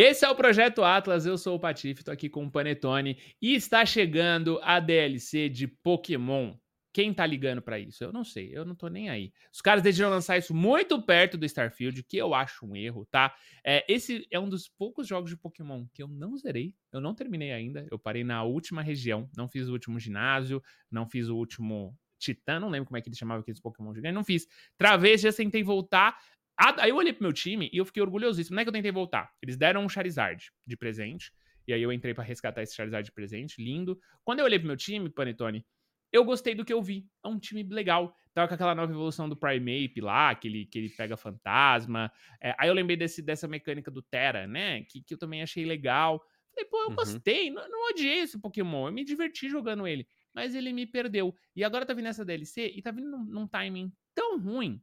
Esse é o Projeto Atlas, eu sou o Patife, tô aqui com o Panetone e está chegando a DLC de Pokémon. Quem tá ligando para isso? Eu não sei, eu não tô nem aí. Os caras decidiram lançar isso muito perto do Starfield, que eu acho um erro, tá? É, esse é um dos poucos jogos de Pokémon que eu não zerei, eu não terminei ainda. Eu parei na última região, não fiz o último ginásio, não fiz o último Titã, não lembro como é que ele chamava aqueles Pokémon gigantes, não fiz. Travês, já tentei voltar. Aí eu olhei pro meu time e eu fiquei orgulhosíssimo. Não é que eu tentei voltar. Eles deram um Charizard de presente. E aí eu entrei para resgatar esse Charizard de presente, lindo. Quando eu olhei pro meu time, Panetone, eu gostei do que eu vi. É um time legal. Tava com aquela nova evolução do Primeape lá, que ele, que ele pega fantasma. É, aí eu lembrei desse, dessa mecânica do Terra, né? Que, que eu também achei legal. Falei, pô, eu uhum. gostei. Não, não odiei esse Pokémon. Eu me diverti jogando ele. Mas ele me perdeu. E agora tá vindo essa DLC e tá vindo num, num timing tão ruim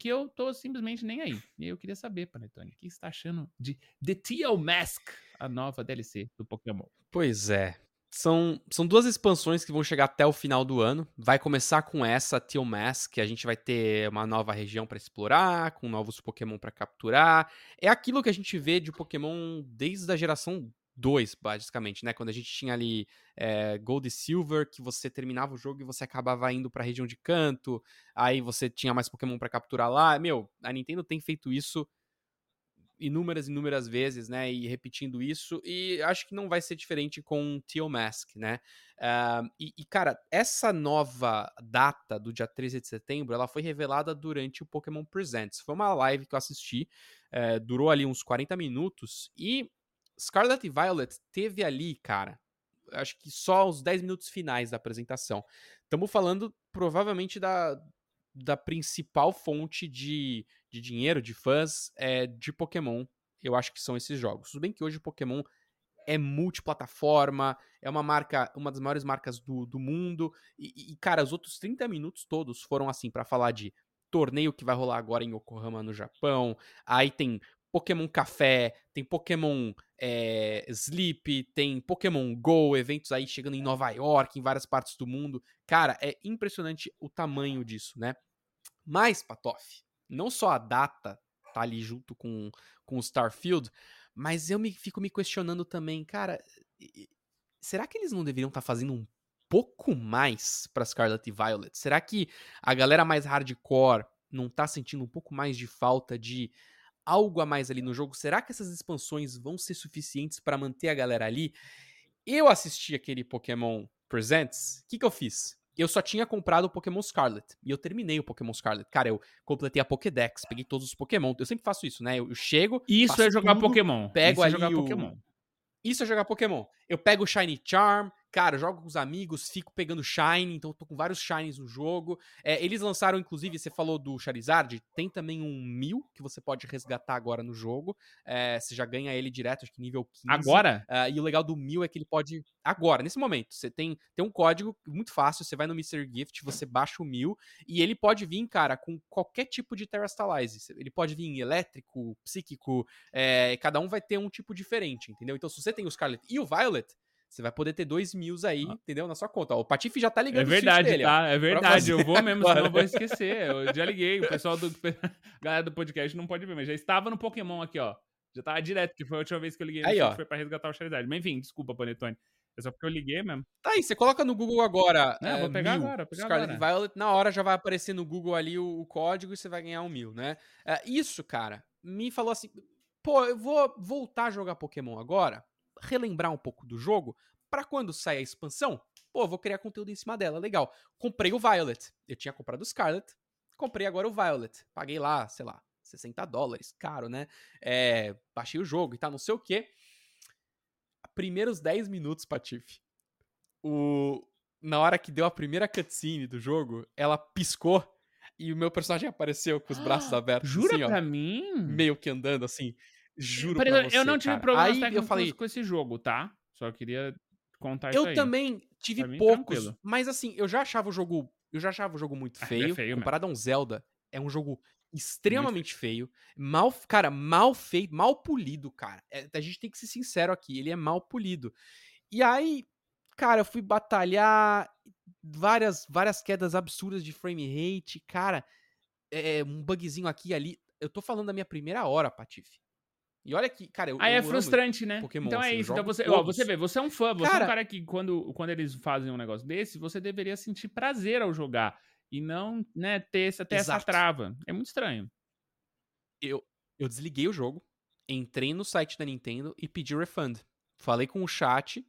que eu tô simplesmente nem aí. E eu queria saber, Panetone, o que você tá achando de The Teal Mask, a nova DLC do Pokémon? Pois é, são, são duas expansões que vão chegar até o final do ano. Vai começar com essa, Teal Mask, que a gente vai ter uma nova região para explorar, com novos Pokémon para capturar. É aquilo que a gente vê de Pokémon desde a geração 2, basicamente, né? Quando a gente tinha ali é, Gold e Silver, que você terminava o jogo e você acabava indo para a região de canto, aí você tinha mais Pokémon para capturar lá. Meu, a Nintendo tem feito isso inúmeras inúmeras vezes, né, e repetindo isso, e acho que não vai ser diferente com Teal Mask, né, uh, e, e, cara, essa nova data do dia 13 de setembro, ela foi revelada durante o Pokémon Presents, foi uma live que eu assisti, uh, durou ali uns 40 minutos, e Scarlet Violet teve ali, cara, acho que só os 10 minutos finais da apresentação, estamos falando provavelmente da, da principal fonte de, de dinheiro, de fãs, é, de Pokémon. Eu acho que são esses jogos. Tudo bem que hoje Pokémon é multiplataforma, é uma marca, uma das maiores marcas do, do mundo. E, e, cara, os outros 30 minutos todos foram assim para falar de torneio que vai rolar agora em Yokohama, no Japão. Aí tem Pokémon Café, tem Pokémon é, Sleep, tem Pokémon Go, eventos aí chegando em Nova York, em várias partes do mundo. Cara, é impressionante o tamanho disso, né? Mas, Patoff, não só a data tá ali junto com, com o Starfield, mas eu me fico me questionando também, cara, será que eles não deveriam estar tá fazendo um pouco mais para Scarlet e Violet? Será que a galera mais hardcore não tá sentindo um pouco mais de falta de algo a mais ali no jogo? Será que essas expansões vão ser suficientes para manter a galera ali? Eu assisti aquele Pokémon Presents, o que, que eu fiz? Eu só tinha comprado o Pokémon Scarlet. E eu terminei o Pokémon Scarlet. Cara, eu completei a Pokédex, peguei todos os Pokémon. Eu sempre faço isso, né? Eu, chego. Isso é jogar tudo, Pokémon. Pego isso é jogar o... Pokémon. Isso é jogar Pokémon. Eu pego o Shiny Charm, Cara, jogo com os amigos, fico pegando Shine, então tô com vários Shines no jogo. É, eles lançaram, inclusive, você falou do Charizard, tem também um Mil que você pode resgatar agora no jogo. É, você já ganha ele direto, acho que nível 15. Agora? Uh, e o legal do Mil é que ele pode. Agora, nesse momento, você tem, tem um código muito fácil, você vai no Mr. Gift, você baixa o Mil, e ele pode vir, cara, com qualquer tipo de Terrastalize. Ele pode vir elétrico, psíquico, é, cada um vai ter um tipo diferente, entendeu? Então, se você tem o Scarlet e o Violet, você vai poder ter dois mil aí, ah. entendeu? Na sua conta. Ó, o Patife já tá ligando É verdade, dele, tá? É verdade. Eu vou mesmo, senão eu vou esquecer. Eu já liguei. O pessoal do. galera do podcast não pode ver, mas já estava no Pokémon aqui, ó. Já tava direto, que foi a última vez que eu liguei. Aí, ó. Foi pra resgatar o Charizard. Mas enfim, desculpa, Panetone. É só porque eu liguei mesmo. Tá aí, você coloca no Google agora. É, é vou pegar mil, agora. Pegar Scarlet agora. Violet, na hora já vai aparecer no Google ali o, o código e você vai ganhar um mil, né? É, isso, cara, me falou assim: pô, eu vou voltar a jogar Pokémon agora, relembrar um pouco do jogo, para quando sair a expansão, pô, vou criar conteúdo em cima dela, legal. Comprei o Violet. Eu tinha comprado o Scarlet, comprei agora o Violet. Paguei lá, sei lá, 60 dólares, caro, né? É, baixei o jogo e tá, não sei o quê. Primeiros 10 minutos, Patife. O... Na hora que deu a primeira cutscene do jogo, ela piscou e o meu personagem apareceu com os braços abertos. Jura assim, pra ó, mim? Meio que andando assim. Juro Pera, pra você, Eu não tive cara. problemas Aí eu falei, com esse jogo, tá? Só queria contar eu isso aí. também tive mim, poucos, tranquilo. mas assim, eu já achava o jogo, eu já achava o jogo muito Ah, é feio, feio mesmo. comparado a um Zelda, é um jogo extremamente feio. mal, cara, mal feito, mal polido, cara. É, a gente tem que ser sincero aqui, ele é mal polido. E aí, cara, eu fui batalhar várias várias quedas absurdas de frame rate, cara, é, um bugzinho aqui e ali. Eu tô falando da minha primeira hora, Patife. E olha que, cara, eu, Aí eu é frustrante, né? Pokémon, então é assim, eu isso. Então você, ó, você vê, você é um fã, você é Cara- um cara que quando, quando eles fazem um negócio desse, você deveria sentir prazer ao jogar e não, né, ter essa, ter essa trava. É muito estranho. eu, eu desliguei o jogo, entrei no site da Nintendo e pedi refund. Falei com o chat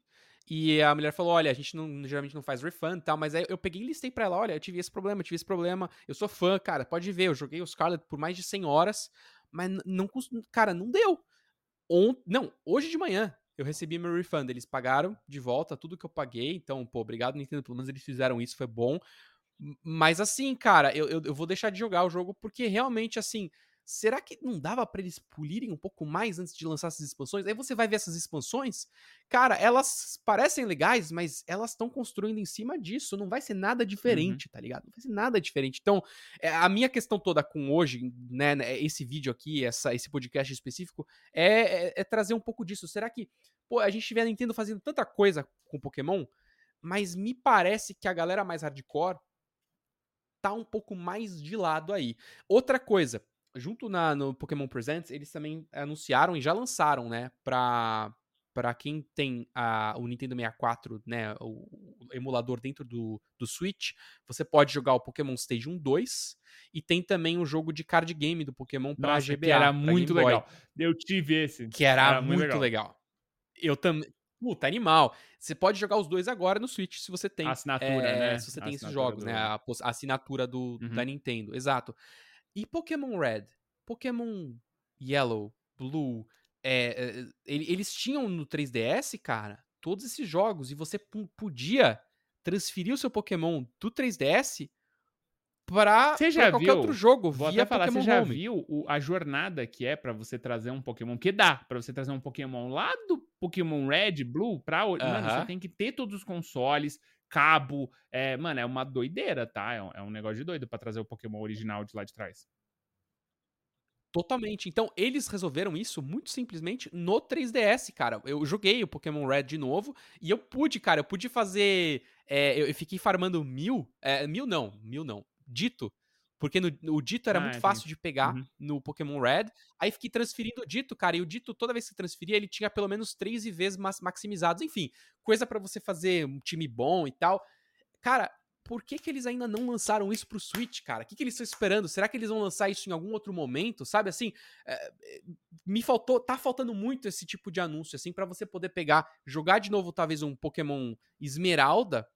e a mulher falou: Olha, a gente não, geralmente não faz refund e tal, mas aí eu peguei e listei pra ela: Olha, eu tive esse problema, eu tive esse problema, eu sou fã, cara, pode ver, eu joguei o Scarlet por mais de 100 horas, mas não, cara, não deu. On, não, hoje de manhã eu recebi meu refund, eles pagaram de volta tudo que eu paguei, então, pô, obrigado Nintendo, pelo menos eles fizeram isso, foi bom. Mas assim, cara, eu, eu, eu vou deixar de jogar o jogo porque realmente, assim, será que não dava pra eles polirem um pouco mais antes de lançar essas expansões? Aí você vai ver essas expansões, cara, elas parecem legais, mas elas estão construindo em cima disso, não vai ser nada diferente, tá ligado? Não vai ser nada diferente. Então, é, a minha questão toda com hoje, né, né, esse vídeo aqui, essa, esse podcast específico, é, é- é trazer um pouco disso. Será que, pô, a gente vê a Nintendo fazendo tanta coisa com Pokémon, mas me parece que a galera mais hardcore tá um pouco mais de lado aí. Outra coisa, junto na, no Pokémon Presents, eles também anunciaram e já lançaram, né, pra, pra quem tem a, o Nintendo 64, né, o, o emulador dentro do, do Switch, você pode jogar o Pokémon Stadium 2 e tem também o jogo de card game do Pokémon pra Nossa, GBA. que era muito legal. Eu tive esse. Que era, Era muito legal. legal. Eu também. Puta, animal. Você pode jogar os dois agora no Switch se você tem. Assinatura, é, né? Se você tem esses jogos, do- né? A, pos- a assinatura do, Uhum. da Nintendo. Exato. E Pokémon Red, Pokémon Yellow, Blue, é, é, ele- eles tinham no 3DS, cara, todos esses jogos. E você podia transferir o seu Pokémon do 3DS pra, Você pra já qualquer viu? outro jogo Vou via até falar, Pokémon você já Home. viu o- a jornada que é pra você trazer um Pokémon? Que dá pra você trazer um Pokémon lá do Pokémon Red, Blue, pra. o- Mano, você tem que ter todos os consoles, cabo. É, mano, é uma doideira, tá? É um, é um negócio de doido pra trazer o Pokémon original de lá de trás. Totalmente. Então, eles resolveram isso muito simplesmente no 3DS, cara. Eu joguei o Pokémon Red de novo e eu pude, cara, eu pude fazer. é, eu, eu fiquei farmando mil. é, mil não, mil não. Dito. Porque no, o dito era Ah, muito entendi. fácil de pegar Uhum. no Pokémon Red. Aí fiquei transferindo o dito, cara. E o dito, toda vez que transferia, ele tinha pelo menos três mas- maximizados. Enfim, coisa pra você fazer um time bom e tal. Cara, por que, que eles ainda não lançaram isso pro Switch, cara? O que, que eles estão esperando? Será que eles vão lançar isso em algum outro momento? Sabe assim? é, é, me faltou, tá faltando muito esse tipo de anúncio, assim, pra você poder pegar, jogar de novo, talvez, um Pokémon Esmeralda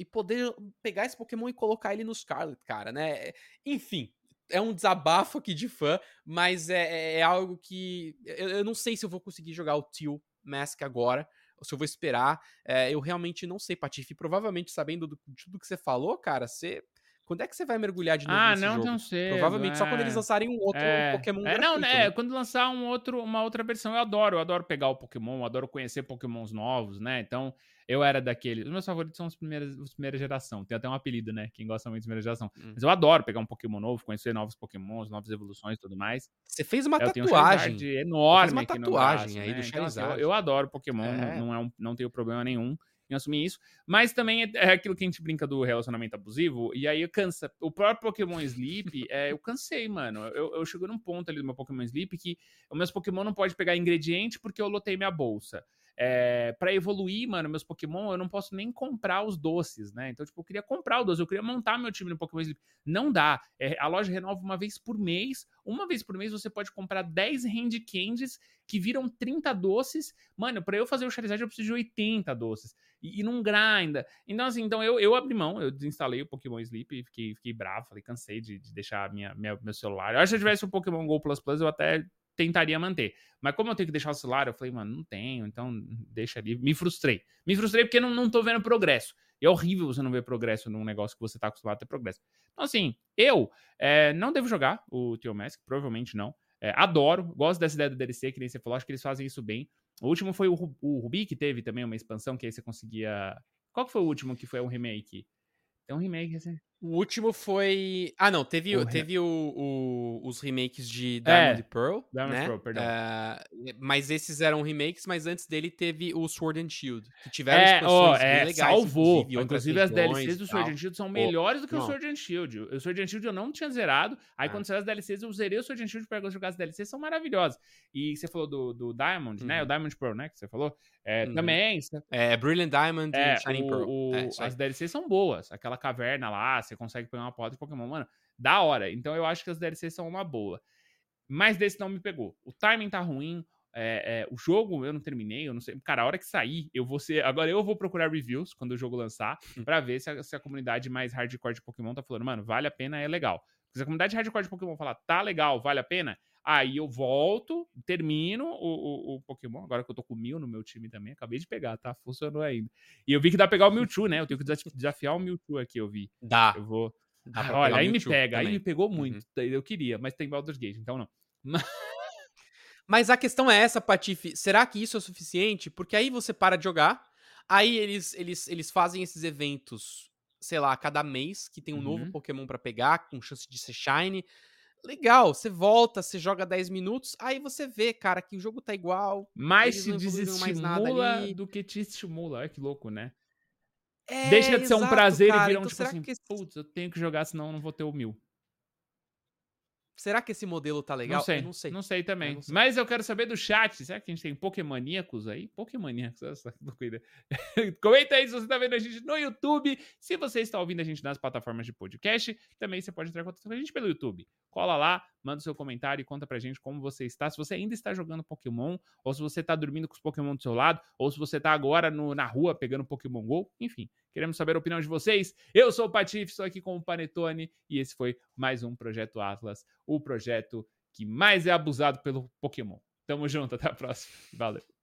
e poder pegar esse Pokémon e colocar ele no Scarlet, cara, né? Enfim. É um desabafo aqui de fã, mas é, é- é algo que. Eu, eu não sei se eu vou conseguir jogar o Teal Mask agora, ou se eu vou esperar. É, eu realmente não sei, Patife. Provavelmente, sabendo do- de tudo que você falou, cara, você. Quando é que você vai mergulhar de novo Ah, nesse não jogo? tão cedo. Provavelmente só quando eles é. lançarem um outro É, Pokémon é, não, gratuito, né? né? Quando lançar um outro, uma outra versão, eu adoro. Eu adoro pegar o Pokémon, eu adoro conhecer Pokémons novos, né? Então, eu era daqueles. Os meus favoritos são os primeiros, os primeira geração. Tem até um apelido, né? Quem gosta muito de primeira geração. Hum. Mas eu adoro pegar um Pokémon novo, conhecer novos Pokémons, novas evoluções e tudo mais. Você fez uma eu tenho um tatuagem. Charizard enorme uma aqui no tatuagem braço, aí do né? Então, assim, eu, Charizard. eu adoro Pokémon, É. não, é um, não tenho problema nenhum em assumir isso. Mas também é, é aquilo que a gente brinca do relacionamento abusivo, e aí cansa. O próprio Pokémon Sleep, é, eu cansei, mano. Eu, eu chego num ponto ali do meu Pokémon Sleep que os meus Pokémon não pode pegar ingrediente porque eu lotei minha bolsa. É, para evoluir, mano, meus Pokémon, eu não posso nem comprar os doces, né? Então, tipo, eu queria comprar o doce, eu queria montar meu time no Pokémon Sleep. Não dá. É, a loja renova uma vez por mês. Uma vez por mês você pode comprar 10 Hand Candies que viram 30 doces. Mano, pra eu fazer o Charizard eu preciso de 80 doces. E, e não grinda. Então, assim, então eu, eu abri mão, eu desinstalei o Pokémon Sleep e fiquei, fiquei bravo. Falei, cansei de, de deixar minha, minha- meu celular. Eu acho que se eu tivesse o Pokémon Go Plus Plus, eu até tentaria manter. Mas como eu tenho que deixar o celular, eu falei, mano, não tenho, então deixa ali. Me frustrei. Me frustrei porque não, não tô vendo progresso. E é horrível você não ver progresso num negócio que você tá acostumado a ter progresso. Então, assim, eu é, não devo jogar o Tio Mask, provavelmente não. É, adoro, gosto dessa ideia do DLC, que nem você falou, acho que eles fazem isso bem. O último foi o, o Rubi, que teve também uma expansão, que aí você conseguia. Qual que foi o último que foi um remake? Tem um remake assim. O último foi. Ah, não, teve, O teve o, o- os remakes de É, Diamond e Pearl. Diamond né? Pearl, perdão. Ah, mas esses eram remakes, mas antes dele teve o Sword and Shield, que tiveram É, expansões bem é, legais, salvou. inclusive, Inclusive, as DLCs do. Sword and Shield são melhores do que o não. Sword and Shield. O Sword and Shield eu não tinha zerado. Aí, É. quando saiu as DLCs, eu zerei o Sword and Shield pra jogar as DLCs, são maravilhosas. E você falou do, do Diamond, né? Uhum. O Diamond Pearl, né? Que você falou. É, Uhum. Também. É, Brilliant Diamond É, e Shining o- Pearl. o- É, aí. as DLCs são boas. Aquela caverna lá, você consegue pegar uma porta de Pokémon, mano. Da hora. Então eu acho que as DLCs são uma boa. Mas desse não me pegou. O timing tá ruim. é, é, o jogo eu não terminei, eu não sei. Cara, a hora que sair, eu vou ser. Agora eu vou procurar reviews quando o jogo lançar, Hum. pra ver se a, se a comunidade mais hardcore de Pokémon tá falando, mano, vale a pena, é legal. Porque se a comunidade hardcore de Pokémon falar, tá legal, vale a pena, aí eu volto, termino o, o, o Pokémon. Agora que eu tô com mil no meu time também, acabei de pegar, tá? Funcionou ainda. E eu vi que dá pra pegar o Mewtwo, né? Eu tenho que desaf- desafiar o Mewtwo aqui, eu vi. Dá. Eu vou. dá olha, o aí me pega, aí também. me pegou Uhum. muito. daí Eu queria, mas tem Baldur's Gate, então não. Mas a questão é essa, Patife. Será que isso é suficiente? Porque aí você para de jogar, aí eles, eles, eles fazem esses eventos, sei lá, a cada mês, que tem um novo Uhum. Pokémon pra pegar, com chance de ser Shine. Legal, você volta, você joga 10 minutos, aí você vê, cara, que o jogo tá igual. Mais te mais desestimula ali. do que te estimula. Olha que louco, né? É, Deixa de ser um exato, prazer cara. e vira um Então, tipo assim, que putz, eu tenho que jogar, senão eu não vou ter o mil. Será que esse modelo tá legal? Não sei, Eu não sei. Não sei também. Eu não sei. Mas eu quero saber do chat. Será que a gente tem Pokémoníacos aí? Pokémoníacos, essa loucura. Comenta aí se você tá vendo a gente no YouTube. Se você está ouvindo a gente nas plataformas de podcast, também você pode entrar em contato com a gente pelo YouTube. Cola lá, manda o seu comentário e conta pra gente como você está. Se você ainda está jogando Pokémon, ou se você tá dormindo com os Pokémon do seu lado, ou se você tá agora no- na rua pegando Pokémon GO. Enfim, queremos saber a opinião de vocês. Eu sou o Patife, estou aqui com o Panetone e esse foi mais um Projeto Atlas, o projeto que mais é abusado pelo Pokémon. Tamo junto, até a próxima. Valeu.